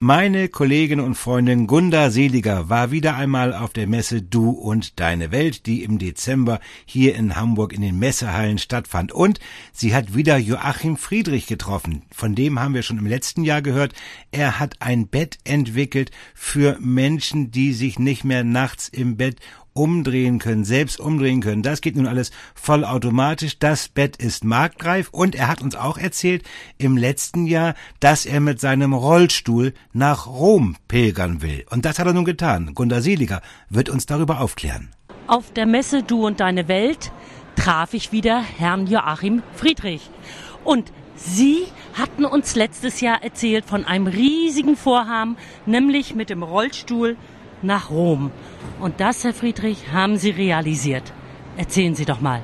Meine Kollegin und Freundin Gunda Seliger war wieder einmal auf der Messe Du und Deine Welt, die im Dezember hier in Hamburg in den Messehallen stattfand. Und sie hat wieder Joachim Friedrich getroffen. Von dem haben wir schon im letzten Jahr gehört. Er hat ein Bett entwickelt für Menschen, die sich nicht mehr nachts im Bett umdrehen können, selbst umdrehen können. Das geht nun alles vollautomatisch. Das Bett ist marktreif und er hat uns auch erzählt im letzten Jahr, dass er mit seinem Rollstuhl nach Rom pilgern will. Und das hat er nun getan. Gunda Seliger wird uns darüber aufklären. Auf der Messe Du und Deine Welt traf ich wieder Herrn Joachim Friedrich. Und Sie hatten uns letztes Jahr erzählt von einem riesigen Vorhaben, nämlich mit dem Rollstuhl nach Rom. Und das, Herr Friedrich, haben Sie realisiert. Erzählen Sie doch mal.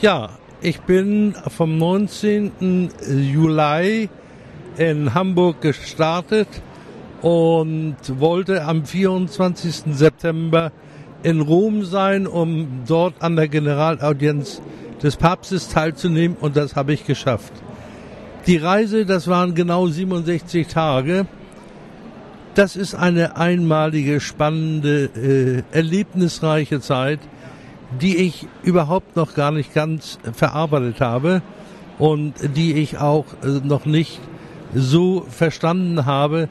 Ja, ich bin vom 19. Juli in Hamburg gestartet und wollte am 24. September in Rom sein, um dort an der Generalaudienz des Papstes teilzunehmen und das habe ich geschafft. Die Reise, das waren genau 67 Tage das ist eine einmalige, spannende, äh, erlebnisreiche Zeit, die ich überhaupt noch gar nicht ganz verarbeitet habe und die ich auch äh, noch nicht so verstanden habe,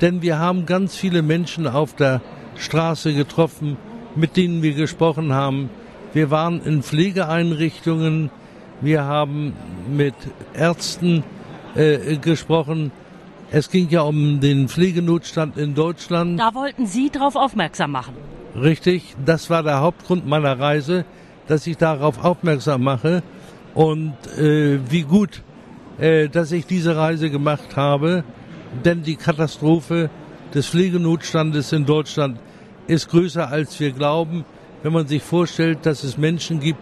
denn wir haben ganz viele Menschen auf der Straße getroffen, mit denen wir gesprochen haben. Wir waren in Pflegeeinrichtungen, wir haben mit Ärzten äh, gesprochen, es ging ja um den Pflegenotstand in Deutschland. Da wollten Sie darauf aufmerksam machen. Richtig, das war der Hauptgrund meiner Reise, dass ich darauf aufmerksam mache und äh, wie gut, äh, dass ich diese Reise gemacht habe, denn die Katastrophe des Pflegenotstandes in Deutschland ist größer als wir glauben, wenn man sich vorstellt, dass es Menschen gibt,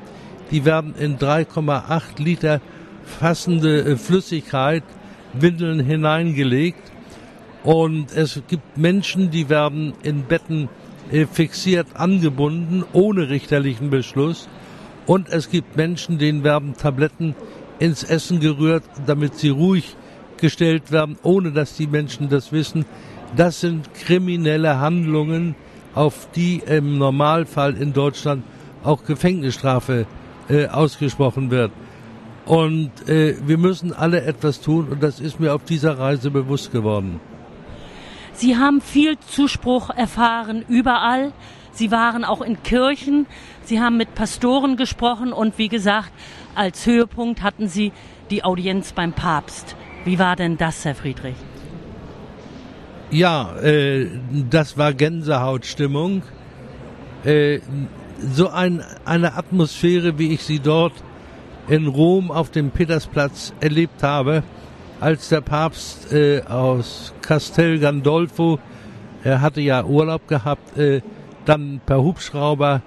die werden in 3,8 Liter fassende äh, Flüssigkeit Windeln hineingelegt. Und es gibt Menschen, die werden in Betten äh, fixiert angebunden, ohne richterlichen Beschluss. Und es gibt Menschen, denen werden Tabletten ins Essen gerührt, damit sie ruhig gestellt werden, ohne dass die Menschen das wissen. Das sind kriminelle Handlungen, auf die im Normalfall in Deutschland auch Gefängnisstrafe äh, ausgesprochen wird. Und äh, wir müssen alle etwas tun und das ist mir auf dieser Reise bewusst geworden. Sie haben viel Zuspruch erfahren überall. Sie waren auch in Kirchen. Sie haben mit Pastoren gesprochen und wie gesagt, als Höhepunkt hatten Sie die Audienz beim Papst. Wie war denn das, Herr Friedrich? Ja, äh, das war Gänsehautstimmung. Äh, so ein, eine Atmosphäre, wie ich sie dort in Rom auf dem Petersplatz erlebt habe, als der Papst äh, aus Castel Gandolfo, er hatte ja Urlaub gehabt, äh, dann per Hubschrauber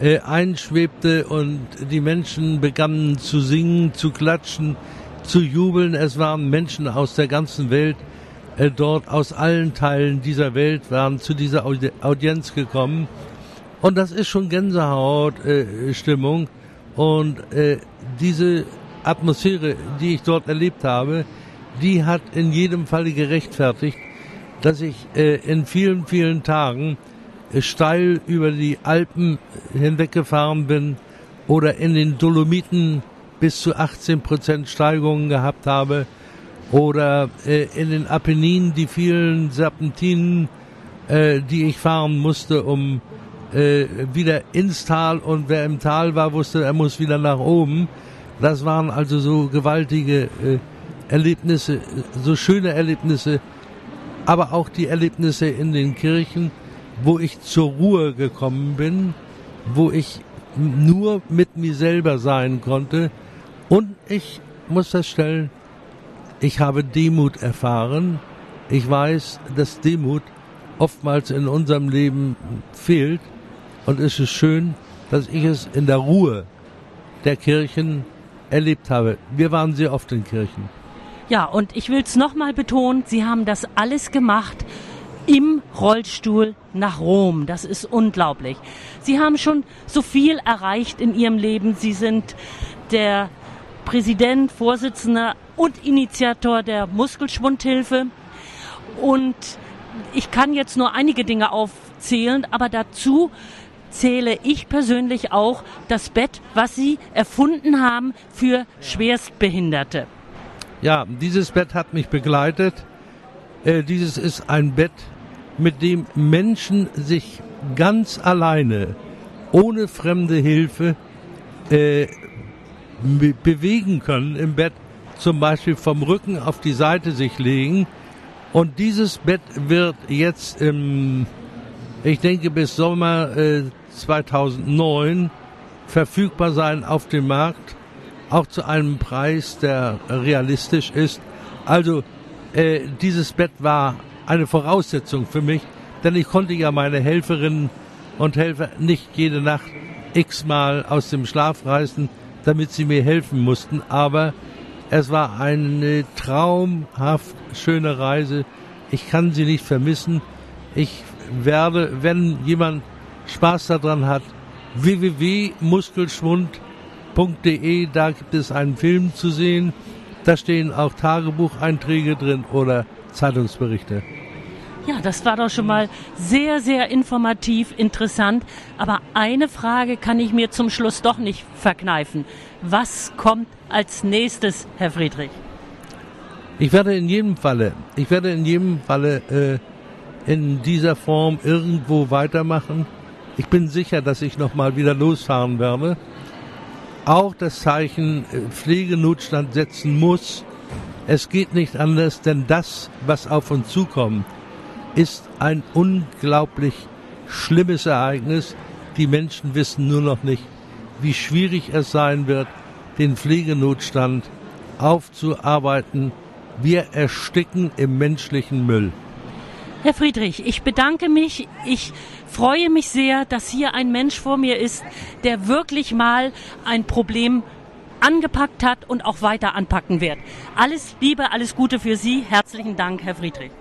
äh, einschwebte und die Menschen begannen zu singen, zu klatschen, zu jubeln. Es waren Menschen aus der ganzen Welt äh, dort, aus allen Teilen dieser Welt waren zu dieser Audienz gekommen. Und das ist schon Gänsehaut-Stimmung. Äh, und äh, diese Atmosphäre, die ich dort erlebt habe, die hat in jedem Falle gerechtfertigt, dass ich äh, in vielen, vielen Tagen äh, steil über die Alpen hinweggefahren bin oder in den Dolomiten bis zu 18 Prozent Steigungen gehabt habe oder äh, in den Apenninen die vielen Serpentinen, äh, die ich fahren musste, um äh, wieder ins Tal und wer im Tal war, wusste, er muss wieder nach oben. Das waren also so gewaltige äh, Erlebnisse, so schöne Erlebnisse, aber auch die Erlebnisse in den Kirchen, wo ich zur Ruhe gekommen bin, wo ich nur mit mir selber sein konnte. Und ich muss feststellen, ich habe Demut erfahren. Ich weiß, dass Demut oftmals in unserem Leben fehlt. Und es ist schön, dass ich es in der Ruhe der Kirchen erlebt habe. Wir waren sehr oft in Kirchen. Ja, und ich will es nochmal betonen, Sie haben das alles gemacht im Rollstuhl nach Rom. Das ist unglaublich. Sie haben schon so viel erreicht in Ihrem Leben. Sie sind der Präsident, Vorsitzender und Initiator der Muskelschwundhilfe. Und ich kann jetzt nur einige Dinge aufzählen, aber dazu zähle ich persönlich auch das Bett, was Sie erfunden haben für Schwerstbehinderte. Ja, dieses Bett hat mich begleitet. Äh, dieses ist ein Bett, mit dem Menschen sich ganz alleine, ohne fremde Hilfe, äh, bewegen können im Bett, zum Beispiel vom Rücken auf die Seite sich legen. Und dieses Bett wird jetzt im, ich denke bis Sommer äh, 2009 verfügbar sein auf dem Markt, auch zu einem Preis, der realistisch ist. Also äh, dieses Bett war eine Voraussetzung für mich, denn ich konnte ja meine Helferinnen und Helfer nicht jede Nacht x-mal aus dem Schlaf reißen, damit sie mir helfen mussten, aber es war eine traumhaft schöne Reise. Ich kann sie nicht vermissen. Ich werde, wenn jemand Spaß daran hat, www.muskelschwund.de, da gibt es einen Film zu sehen. Da stehen auch Tagebucheinträge drin oder Zeitungsberichte. Ja, das war doch schon mal sehr, sehr informativ, interessant. Aber eine Frage kann ich mir zum Schluss doch nicht verkneifen. Was kommt als nächstes, Herr Friedrich? Ich werde in jedem Falle, ich werde in jedem Falle äh, in dieser Form irgendwo weitermachen. Ich bin sicher, dass ich noch mal wieder losfahren werde. Auch das Zeichen äh, Pflegenotstand setzen muss. Es geht nicht anders, denn das, was auf uns zukommt, ist ein unglaublich schlimmes Ereignis. Die Menschen wissen nur noch nicht, wie schwierig es sein wird, den Pflegenotstand aufzuarbeiten. Wir ersticken im menschlichen Müll. Herr Friedrich, ich bedanke mich. Ich freue mich sehr, dass hier ein Mensch vor mir ist, der wirklich mal ein Problem angepackt hat und auch weiter anpacken wird. Alles Liebe, alles Gute für Sie. Herzlichen Dank, Herr Friedrich.